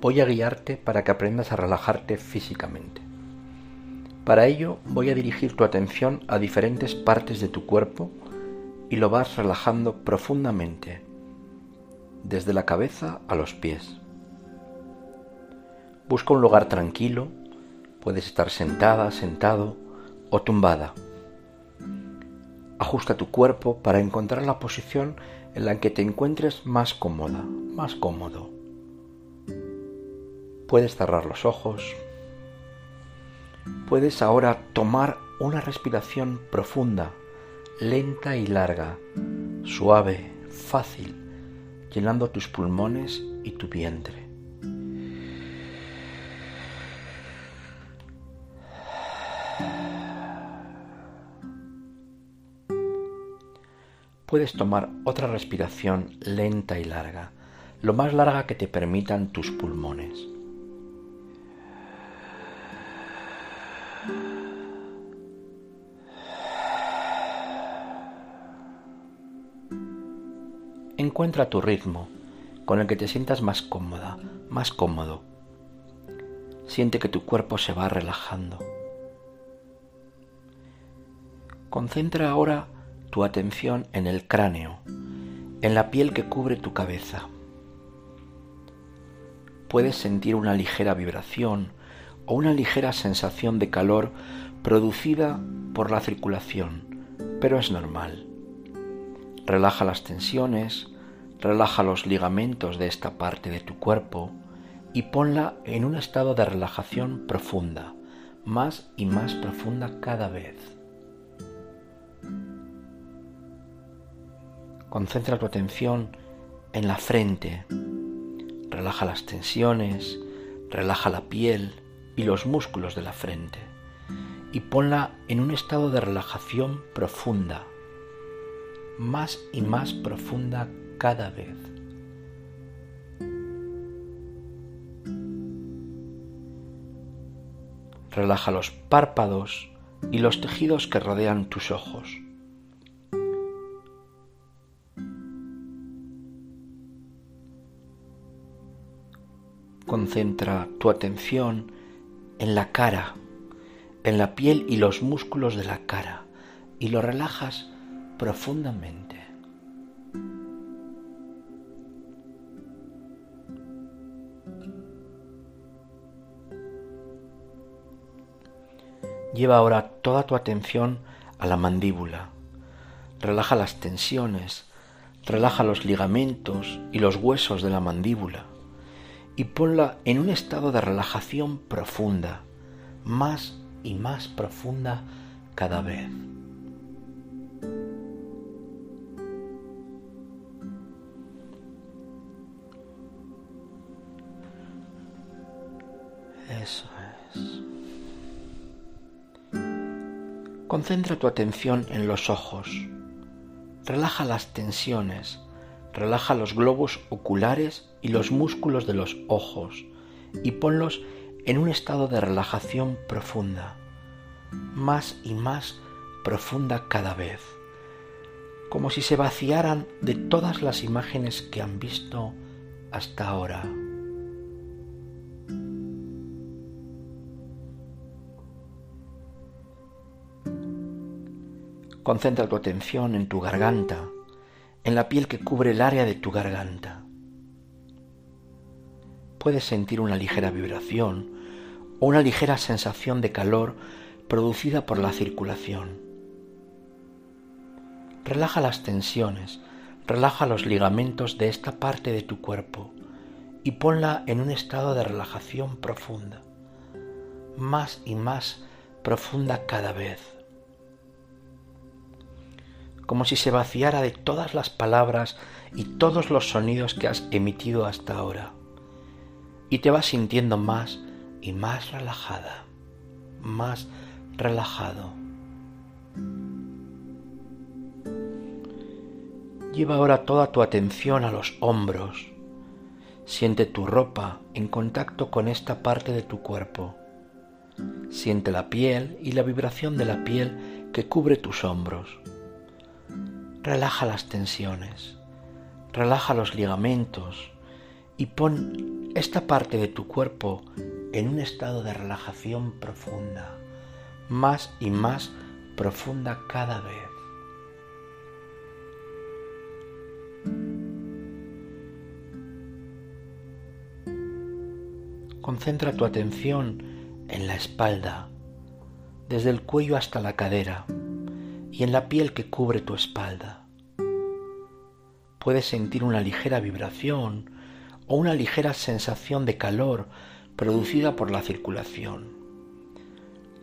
voy a guiarte para que aprendas a relajarte físicamente. Para ello voy a dirigir tu atención a diferentes partes de tu cuerpo y lo vas relajando profundamente, desde la cabeza a los pies. Busca un lugar tranquilo, puedes estar sentada, sentado o tumbada. Ajusta tu cuerpo para encontrar la posición en la que te encuentres más cómoda, más cómodo. Puedes cerrar los ojos. Puedes ahora tomar una respiración profunda, lenta y larga, suave, fácil, llenando tus pulmones y tu vientre. puedes tomar otra respiración lenta y larga, lo más larga que te permitan tus pulmones. Encuentra tu ritmo con el que te sientas más cómoda, más cómodo. Siente que tu cuerpo se va relajando. Concentra ahora tu atención en el cráneo, en la piel que cubre tu cabeza. Puedes sentir una ligera vibración o una ligera sensación de calor producida por la circulación, pero es normal. Relaja las tensiones, relaja los ligamentos de esta parte de tu cuerpo y ponla en un estado de relajación profunda, más y más profunda cada vez. Concentra tu atención en la frente. Relaja las tensiones, relaja la piel y los músculos de la frente y ponla en un estado de relajación profunda, más y más profunda cada vez. Relaja los párpados y los tejidos que rodean tus ojos. Concentra tu atención en la cara, en la piel y los músculos de la cara y lo relajas profundamente. Lleva ahora toda tu atención a la mandíbula. Relaja las tensiones, relaja los ligamentos y los huesos de la mandíbula y ponla en un estado de relajación profunda, más y más profunda cada vez. Eso es. Concentra tu atención en los ojos. Relaja las tensiones Relaja los globos oculares y los músculos de los ojos y ponlos en un estado de relajación profunda, más y más profunda cada vez, como si se vaciaran de todas las imágenes que han visto hasta ahora. Concentra tu atención en tu garganta en la piel que cubre el área de tu garganta. Puedes sentir una ligera vibración o una ligera sensación de calor producida por la circulación. Relaja las tensiones, relaja los ligamentos de esta parte de tu cuerpo y ponla en un estado de relajación profunda, más y más profunda cada vez como si se vaciara de todas las palabras y todos los sonidos que has emitido hasta ahora. Y te vas sintiendo más y más relajada, más relajado. Lleva ahora toda tu atención a los hombros. Siente tu ropa en contacto con esta parte de tu cuerpo. Siente la piel y la vibración de la piel que cubre tus hombros. Relaja las tensiones, relaja los ligamentos y pon esta parte de tu cuerpo en un estado de relajación profunda, más y más profunda cada vez. Concentra tu atención en la espalda, desde el cuello hasta la cadera y en la piel que cubre tu espalda. Puedes sentir una ligera vibración o una ligera sensación de calor producida por la circulación.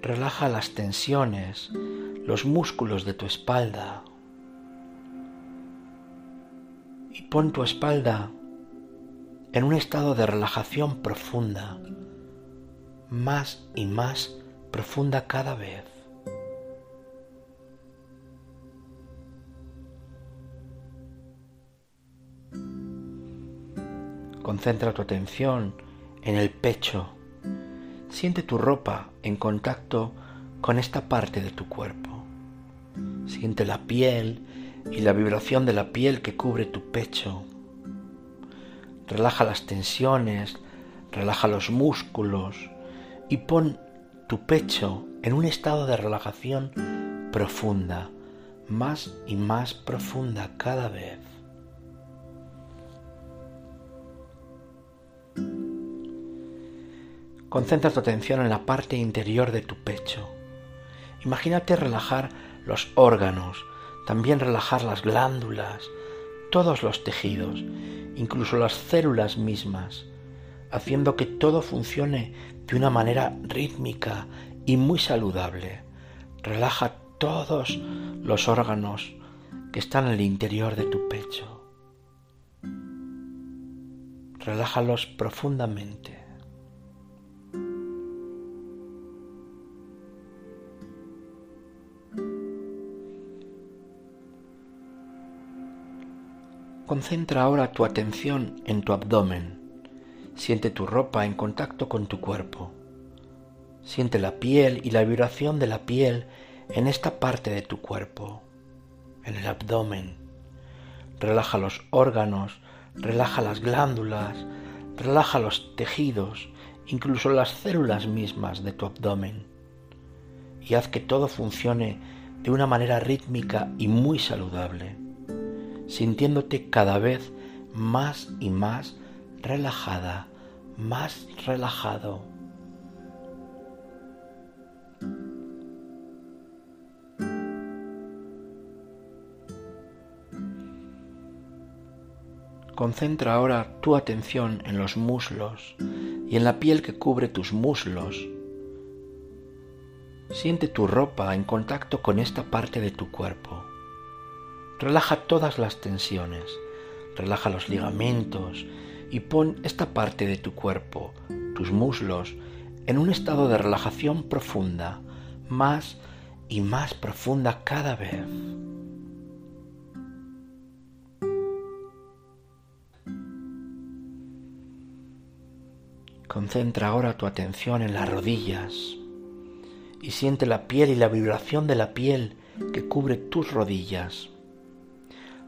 Relaja las tensiones, los músculos de tu espalda y pon tu espalda en un estado de relajación profunda, más y más profunda cada vez. Concentra tu atención en el pecho. Siente tu ropa en contacto con esta parte de tu cuerpo. Siente la piel y la vibración de la piel que cubre tu pecho relaja las tensiones, relaja los músculos y pon tu pecho en un estado de relajación profunda, más y más profunda cada vez. Concentra tu atención en la parte interior de tu pecho. Imagínate relajar los órganos, también relajar las glándulas, todos los tejidos, incluso las células mismas, haciendo que todo funcione de una manera rítmica y muy saludable. Relaja todos los órganos que están en el interior de tu pecho. Relájalos profundamente. Concentra ahora tu atención en tu abdomen. Siente tu ropa en contacto con tu cuerpo. Siente la piel y la vibración de la piel en esta parte de tu cuerpo, en el abdomen. Relaja los órganos, relaja las glándulas, relaja los tejidos, incluso las células mismas de tu abdomen. Y haz que todo funcione de una manera rítmica y muy saludable sintiéndote cada vez más y más relajada, más relajado. Concentra ahora tu atención en los muslos y en la piel que cubre tus muslos. Siente tu ropa en contacto con esta parte de tu cuerpo. Relaja todas las tensiones, relaja los ligamentos y pon esta parte de tu cuerpo, tus muslos, en un estado de relajación profunda, más y más profunda cada vez. Concentra ahora tu atención en las rodillas y siente la piel y la vibración de la piel que cubre tus rodillas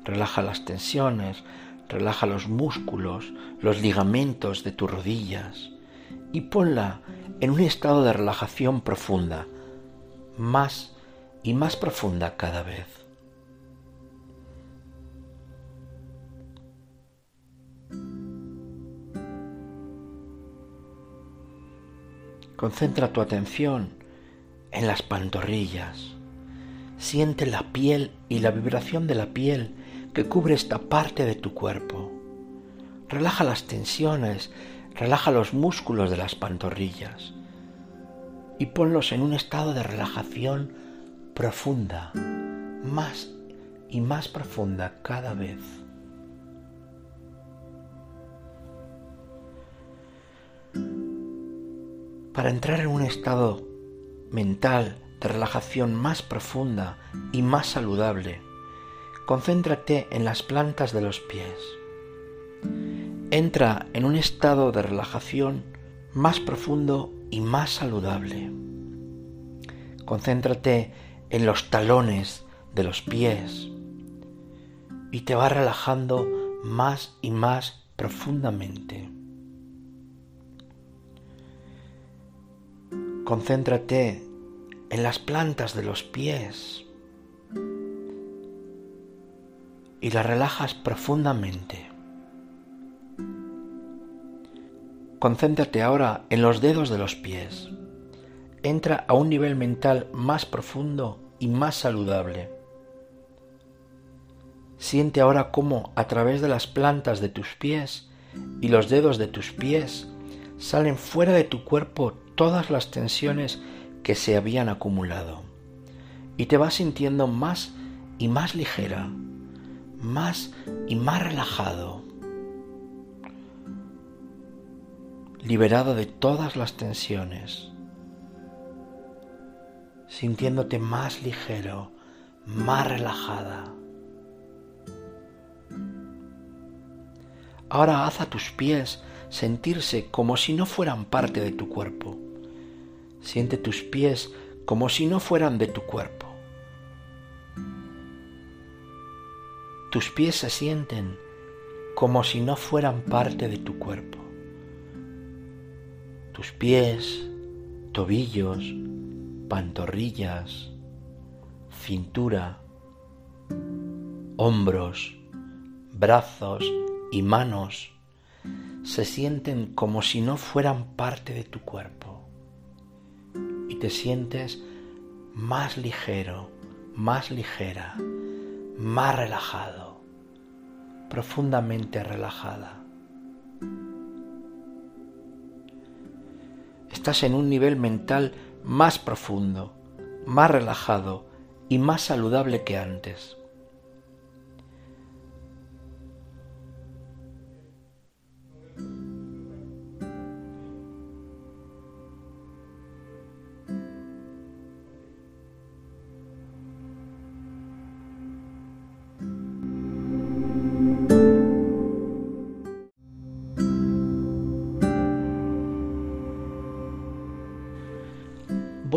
relaja las tensiones, relaja los músculos, los ligamentos de tus rodillas y ponla en un estado de relajación profunda, más y más profunda cada vez. Concentra tu atención en las pantorrillas. Siente la piel y la vibración de la piel que cubre esta parte de tu cuerpo. Relaja las tensiones, relaja los músculos de las pantorrillas y ponlos en un estado de relajación profunda, más y más profunda cada vez. Para entrar en un estado mental de relajación más profunda y más saludable, concéntrate en las plantas de los pies. Entra en un estado de relajación más profundo y más saludable. Concéntrate en los talones de los pies y te va relajando más y más profundamente. Concéntrate en las plantas de los pies y las relajas profundamente. Concéntrate ahora en los dedos de los pies. Entra a un nivel mental más profundo y más saludable. Siente ahora cómo a través de las plantas de tus pies y los dedos de tus pies salen fuera de tu cuerpo todas las tensiones que se habían acumulado. Y te vas sintiendo más y más ligera, más y más relajado, liberado de todas las tensiones, sintiéndote más ligero, más relajada. Ahora haz a tus pies sentirse como si no fueran parte de tu cuerpo. Siente tus pies como si no fueran de tu cuerpo. Tus pies se sienten como si no fueran parte de tu cuerpo. Tus pies, tobillos, pantorrillas, cintura, hombros, brazos y manos se sienten como si no fueran parte de tu cuerpo y te sientes más ligero, más ligera, más relajado, profundamente relajada. Estás en un nivel mental más profundo, más relajado y más saludable que antes.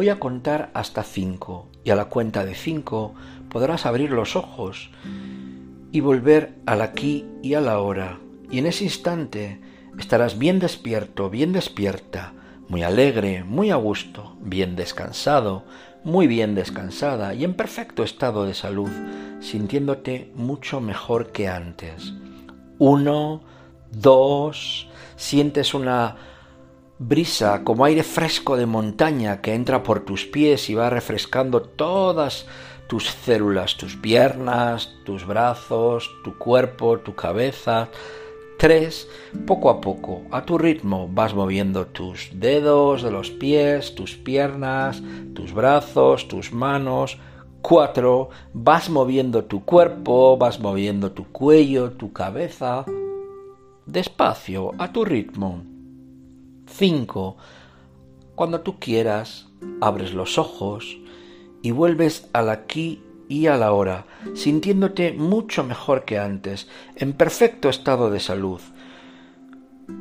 Voy a contar hasta cinco y a la cuenta de cinco podrás abrir los ojos y volver al aquí y a la hora. Y en ese instante estarás bien despierto, bien despierta, muy alegre, muy a gusto, bien descansado, muy bien descansada y en perfecto estado de salud, sintiéndote mucho mejor que antes. Uno, dos, sientes una brisa como aire fresco de montaña que entra por tus pies y va refrescando todas tus células, tus piernas, tus brazos, tu cuerpo, tu cabeza. Tres, poco a poco, a tu ritmo, vas moviendo tus dedos de los pies, tus piernas, tus brazos, tus manos. Cuatro, vas moviendo tu cuerpo, vas moviendo tu cuello, tu cabeza. Despacio, a tu ritmo. 5. Cuando tú quieras, abres los ojos y vuelves al aquí y a la hora, sintiéndote mucho mejor que antes, en perfecto estado de salud.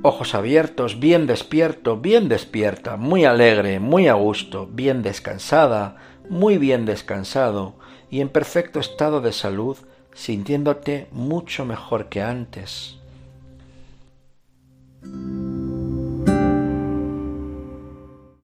Ojos abiertos, bien despierto, bien despierta, muy alegre, muy a gusto, bien descansada, muy bien descansado y en perfecto estado de salud, sintiéndote mucho mejor que antes.